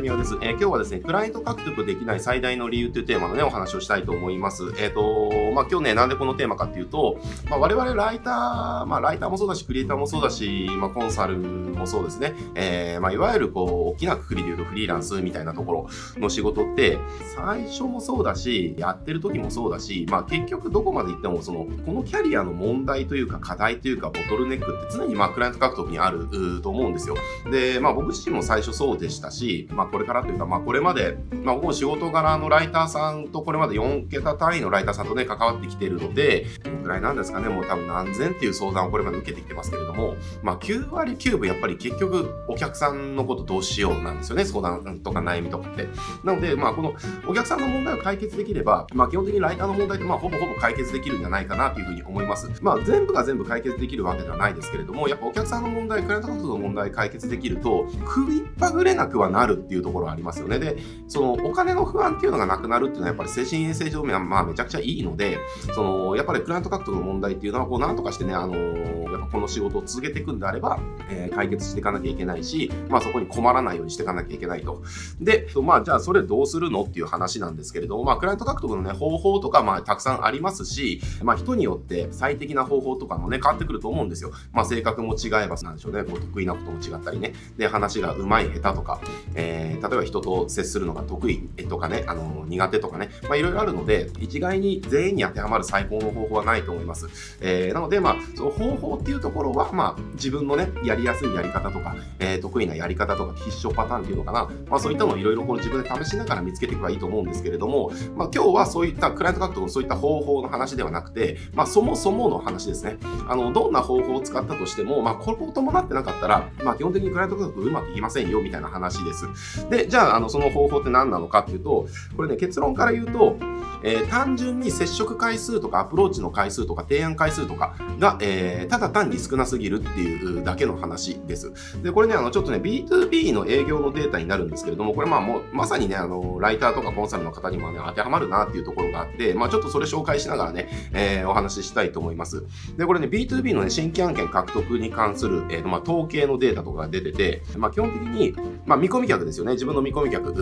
です。えー、今日はですね、クライアント獲得できない最大の理由というテーマのね、お話をしたいと思います。えっ、ー、と、まあ、今日ね、なんでこのテーマかっていうと、まあ、我々ライター、まあ、ライターもそうだし、クリエイターもそうだし、まあ、コンサルもそうですね、えー、まあ、いわゆるこう、大きなくくりで言うとフリーランスみたいなところの仕事って、最初もそうだし、やってる時もそうだし、まあ、結局どこまで行っても、その、このキャリアの問題というか、課題というか、ボトルネックって常にまあ、クライアント獲得にあると思うんですよ。で、まあ、僕自身も最初そうでしたし、まあ、これからというか、まあ、これまで、まあ、僕も仕事柄のライターさんとこれまで4桁単位のライターさんとね、関わってきているので、どのくらいなんですかね、もう多分何千っていう相談をこれまで受けてきてますけれども、まあ、9割9分やっぱり結局お客さんのことどうしようなんですよね、相談とか悩みとかって。なので、まあ、このお客さんの問題を解決できれば、まあ、基本的にライターの問題って、まあ、ほぼほぼ解決できるんじゃないかなというふうに思います。まあ、全部が全部解決できるわけではないですけれども、やっぱお客さんの問題、クライアントの問題解決できると、首っぱぐれなくはなるっていうところはありますよね。で、そのお金の不安っていうのがなくなるっていうのはやっぱり精神衛生上面はまあめちゃくちゃいいので、そのやっぱりクライアント獲得の問題っていうのはこうなんとかしてね、あのー、やっぱこの仕事を続けていくんであれば、えー、解決していかなきゃいけないし、まあそこに困らないようにしていかなきゃいけないと。で、まあじゃあそれどうするのっていう話なんですけれども、まあクライアント獲得のね、方法とかまあたくさんありますし、まあ人によって最適な方法とかもね、変わってくると思うんですよ。まあ性格も違えば、なんでしょうね、こう得意なことも違ったりね。で、話が上手い下手とか、えー、例えば人と接するのが得意とかね、あの、苦手とかね、まあいろいろあるので、一概に全員に当てはまる最高の方法はないと思います。えー、なので、まあ、その方法っていうところは、まあ、自分のね、やりやすいやり方とか、えー、得意なやり方とか、必勝パターンっていうのかな、まあそういったのをいろいろこの自分で試しながら見つけていけばいいと思うんですけれども、まあ今日はそういったクライアント獲得のそういった方法の話ではなくて、まあそもそもの話ですね。あの、どんな方法を使ったとしても、まあこれを伴ってなかったら、まあ基本的にクライアント獲得うまくいきませんよ、みたいな話です。で、じゃあ、あの、その方法って何なのかっていうと、これね、結論から言うと、えー、単純に接触回数とかアプローチの回数とか提案回数とかが、えー、ただ単に少なすぎるっていうだけの話です。で、これね、あの、ちょっとね、B2B の営業のデータになるんですけれども、これまあもう、まさにね、あの、ライターとかコンサルの方にもね、当てはまるなっていうところがあって、まあちょっとそれ紹介しながらね、えー、お話ししたいと思います。で、これね、B2B のね、新規案件獲得に関する、えーと、まあ統計のデータとかが出てて、まあ基本的に、まあ見込み客ですよね、自分の見込み客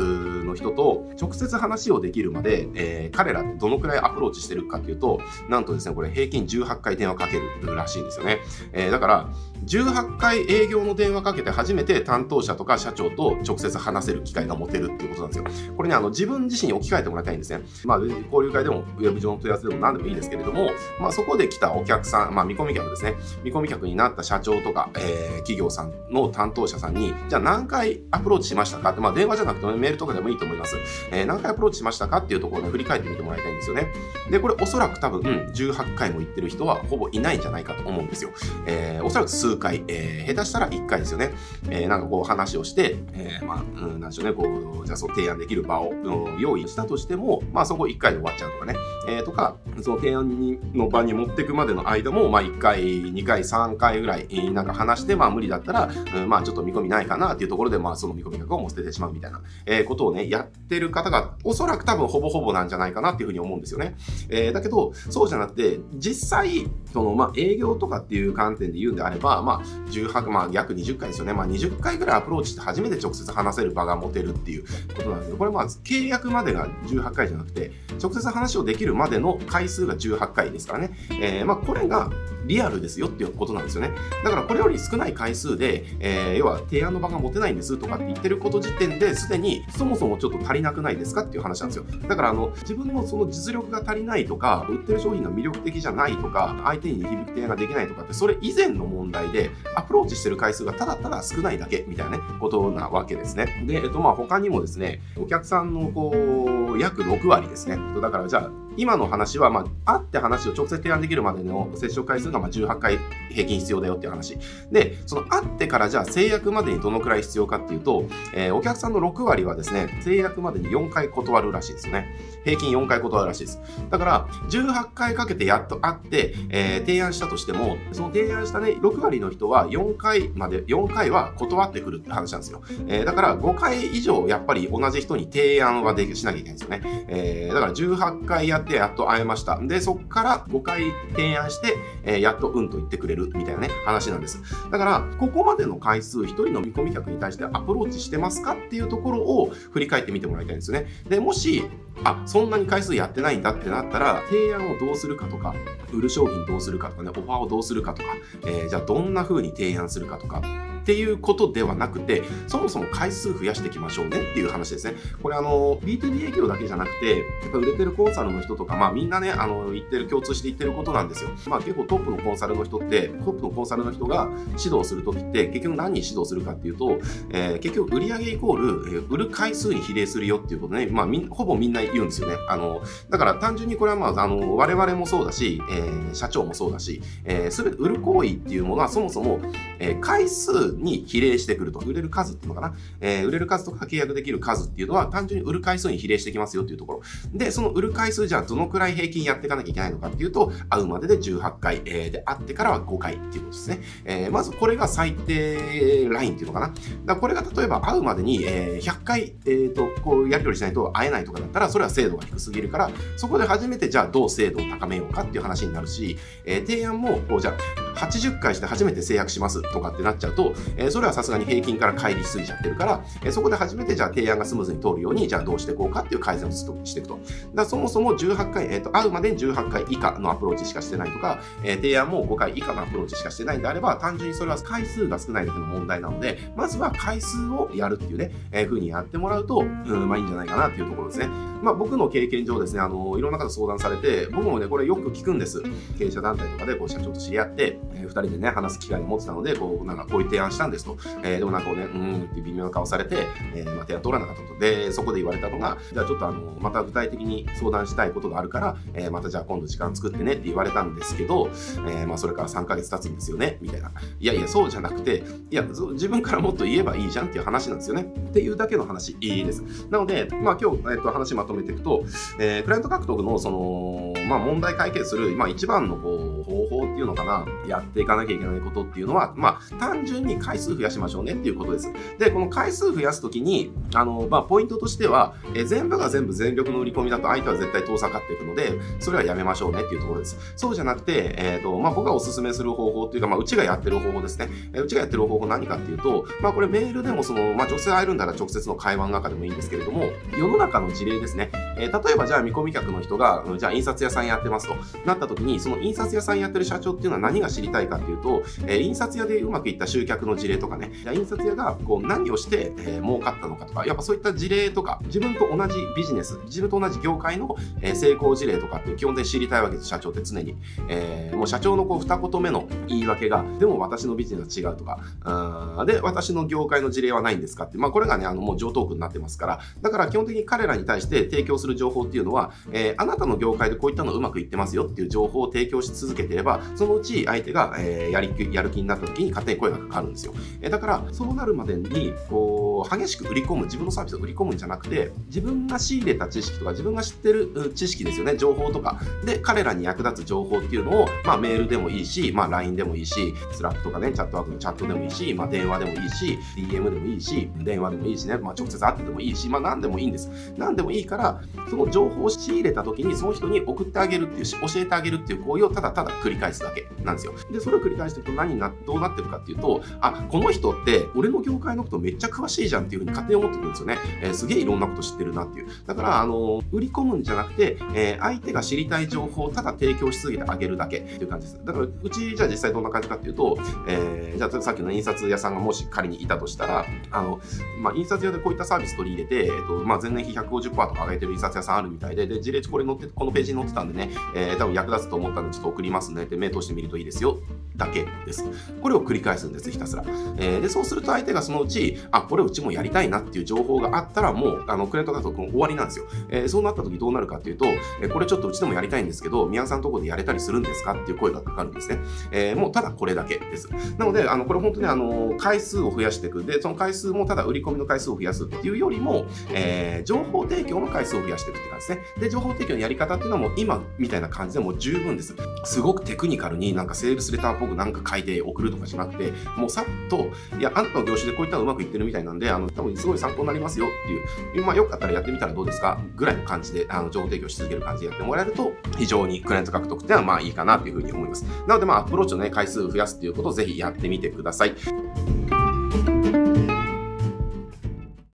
の人と直接話をできるまで、えー、彼らどのくらいアプローチしてるかっていうと、なんとですね、これ平均18回電話かけるらしいんですよね。えー、だから、18回営業の電話かけて初めて担当者とか社長と直接話せる機会が持てるっていうことなんですよ。これね、あの、自分自身に置き換えてもらいたいんですね。まあ、交流会でも、ウェブ上の問い合わせでも何でもいいですけれども、まあ、そこで来たお客さん、まあ、見込み客ですね。見込み客になった社長とか、えー、企業さんの担当者さんに、じゃあ何回アプローチしましたか？って、まあ、電話じゃなくてメールとかでもいいと思います。えー、何回アプローチしましたかっていうところを、ね、振り返ってみてもらいたいんですよね。で、これおそらく多分、18回も行ってる人はほぼいないんじゃないかと思うんですよ。えー、おそらく数回、えー、下手したら1回ですよね。えー、なんかこう話をして、えー、まあ、うん、なんでしょうね、こう、じゃあそう提案できる場を、用意したとしても、まあそこ1回で終わっちゃうとかね。えー、とか、その提案の場に持っていくまでの間も、まあ1回、2回、3回ぐらい、なんか話して、まあ無理だったら、うん、まあちょっと見込みないかなっていうところで、まあその見込み額をもう捨ててしまうみたいな、えー、ことをね、やってる方が、おそらく多分ほぼほぼなんじゃないかなっていうふうに思うんですよね。えー、だけど、そうじゃなくて、実際、その、まあ営業とかっていう観点で言うんであれば、まあ18、まあ約20回ですよね。まあ20回ぐらいアプローチして初めて直接話せる場が持てるっていうことなんですけど、これまあ契約までが18回じゃなくて、直接話をできるまでの回数が18回ですからね。えー、まあこれがリアルですよっていうことなんですよね。だからこれより少ない回数で、えー、要は提案の場が持てないんですとかって言ってること時点ですでにそもそもちょっと足りなくないですかっていう話なんですよ。だからあの自分のその実力が足りないとか、売ってる商品が魅力的じゃないとか、相手に響く提案ができないとかって、それ以前の問題でアプローチしてる回数がただただ少ないだけみたいなね、ことなわけですね。で、えっとまあ他にもですね、お客さんのこう、約6割ですね。だからじゃあ今の話は、まあ、会って話を直接提案できるまでの接触回数がまあ18回平均必要だよっていう話。で、その会ってからじゃあ制約までにどのくらい必要かっていうと、えー、お客さんの6割はですね、制約までに4回断るらしいですよね。平均4回断るらしいです。だから、18回かけてやっと会って、えー、提案したとしても、その提案したね、6割の人は4回まで、4回は断ってくるって話なんですよ。えー、だから5回以上やっぱり同じ人に提案はでしなきゃいけないんですよね。えー、だから18回やっってやっと会えました。で、そっから5回提案して、えー、やっとうんと言ってくれるみたいなね、話なんです。だから、ここまでの回数、1人の見込み客に対してアプローチしてますかっていうところを振り返ってみてもらいたいんですよね。で、もし、あ、そんなに回数やってないんだってなったら、提案をどうするかとか、売る商品どうするかとかね、オファーをどうするかとか、えー、じゃあどんな風に提案するかとか、っていうことではなくて、そもそも回数増やしていきましょうねっていう話ですね。これあの、B2B 営業だけじゃなくて、やっぱ売れてるコンサルの人とか、まあみんなね、あの、言ってる、共通して言ってることなんですよ。まあ結構トップのコンサルの人って、トップのコンサルの人が指導するときって、結局何に指導するかっていうと、えー、結局売上イコール、えー、売る回数に比例するよっていうことね、まあみほぼみんな言うんですよね。あの、だから単純にこれはまあ、あの、我々もそうだし、えー、社長もそうだし、えー、すべて売る行為っていうものはそもそも、えー、回数に比例してくると。売れる数っていうのかな。えー、売れる数とか契約できる数っていうのは単純に売る回数に比例してきますよっていうところ。で、その売る回数じゃあどのくらい平均やっていかなきゃいけないのかっていうと、会うまでで18回、えー、で、会ってからは5回っていうことですね。えー、まずこれが最低ラインっていうのかな。だこれが例えば会うまでに、えー、100回、えー、と、こうやり取りしないと会えないとかだったら、それは精度が低すぎるから、そこで初めてじゃあどう精度を高めようかっていう話になるし、えー、提案も、こうじゃあ80回して初めて制約しますとかってなっちゃうと、え、それはさすがに平均から乖離しすぎちゃってるから、えそこで初めてじゃあ提案がスムーズに通るように、じゃあどうしていこうかっていう改善をしていくと。だそもそも18回、えっ、ー、と、会うまでに18回以下のアプローチしかしてないとか、えー、提案も5回以下のアプローチしかしてないんであれば、単純にそれは回数が少ないだけの問題なので、まずは回数をやるっていうね、えー、風にやってもらうと、うん、まあいいんじゃないかなっていうところですね。まあ僕の経験上ですね、あの、いろんな方相談されて、僕もね、これよく聞くんです。経営者団体とかで、こう、社長と知り合って、えー、2人でね、話す機会を持ってたので、こう、なんかこういう提案したんですと。えー、でもなんかこうね、うんって微妙な顔されて、えー、まあ、提案通らなかったと。で、そこで言われたのが、じゃあちょっとあの、また具体的に相談したいことがあるから、えー、またじゃあ今度時間作ってねって言われたんですけど、えー、まあそれから3ヶ月経つんですよね、みたいな。いやいや、そうじゃなくて、いや、自分からもっと言えばいいじゃんっていう話なんですよね。っていうだけの話いいです。なので、まあ今日、えっと、話まとめていくと、えー、クライアント獲得のその、まあ問題解決する、まあ一番のこう、法っていうのかな、やっていかなきゃいけないことっていうのは、まあ単純に回数増やしましょうねっていうことです。で、この回数増やすときに、あの、まあポイントとしては、え、全部が全部全力の売り込みだと相手は絶対遠ざかっていくので、それはやめましょうねっていうところです。そうじゃなくて、えっ、ー、と、まあ僕がおすすめする方法っていうか、まあうちがやってる方法ですね。え、うちがやってる方法何かっていうと、まあこれメールでもその、まあ女性会えるんだら直接の会話の中でもいいんですけれども、世の中の事例ですね。えー、例えばじゃあ見込み客の人が、じゃあ印刷屋さんやってますとなった時に、その印刷屋さんやってる社長っていうのは何が知りたいかっていうと、えー、印刷屋でうまくいった集客の事例とかね、印刷屋がこう何をして、えー、儲かったのかとか、やっぱそういった事例とか、自分と同じビジネス、自分と同じ業界の、えー、成功事例とかって基本的に知りたいわけです、社長って常に。えー、もう社長のこう二言目の言い訳が、でも私のビジネスは違うとか、あで、私の業界の事例はないんですかって、まあこれがね、あのもう上等句になってますから、だから基本的に彼らに対して提供するする情報っていうのは、えー、あなたの業界でこういったのうまくいってますよっていう情報を提供し続けていれば、そのうち相手が、えー、やりやる気になった時に勝手に声がかかるんですよ。えー、だから、そうなるまでに、こう、激しく売り込む、自分のサービスを売り込むんじゃなくて、自分が仕入れた知識とか、自分が知ってる知識ですよね、情報とか、で、彼らに役立つ情報っていうのを、まあ、メールでもいいし、まあ、LINE でもいいし、スラックとかね、チャットワークのチャットでもいいし、まあ、電話でもいいし、DM でもいいし、電話でもいいしね、まあ、直接会ってでもいいし、まあ、何でもいいんです。何でもいいから、その情報を仕入れた時に、その人に送ってあげるっていうし、教えてあげるっていう行為をただただ繰り返すだけなんですよ。で、それを繰り返していくと何な、どうなってるかっていうと、あ、この人って俺の業界のことめっちゃ詳しいじゃんっていうふうに勝手に思ってくるんですよね。えー、すげえいろんなこと知ってるなっていう。だから、あの、売り込むんじゃなくて、えー、相手が知りたい情報をただ提供し続けてあげるだけっていう感じです。だから、うちじゃあ実際どんな感じかっていうと、えー、じゃあさっきの印刷屋さんがもし仮にいたとしたら、あの、まあ、印刷屋でこういったサービス取り入れて、えっ、と、まあ、前年比150%とか上げてる印刷屋さんあるみたいで、で、事例値これ載って、このページに載ってたんでね、えー、多分役立つと思ったんでちょっと送りますねって目通してみるといいですよ。だけです。これを繰り返すんです、ひたすら。えー、で、そうすると相手がそのうち、あ、これうちもやりたいなっていう情報があったら、もう、あの、クレート獲得終わりなんですよ。えー、そうなった時どうなるかっていうと、えー、これちょっとうちでもやりたいんですけど、宮さんのとこでやれたりするんですかっていう声がかかるんですね。えー、もうただこれだけです。なので、あの、これ本当にあの、回数を増やしていくん。で、その回数もただ売り込みの回数を増やすっていうよりも、えー、情報提供の回数を増やしていくって感じですね。で、情報提供のやり方っていうのはもう今みたいな感じでもう十分です。すごくテクニカルになんかセールスレターこくなんか書いて送るとかじゃなくて、もうさっと、いや、あんたの業種でこういったのうまくいってるみたいなんで、あの、多分すごい参考になりますよっていう、まあ、よかったらやってみたらどうですかぐらいの感じで、あの、情報提供し続ける感じでやってもらえると、非常にクライアント獲得っていうのはまあいいかなというふうに思います。なので、まあ、アプローチのね、回数を増やすっていうことをぜひやってみてください。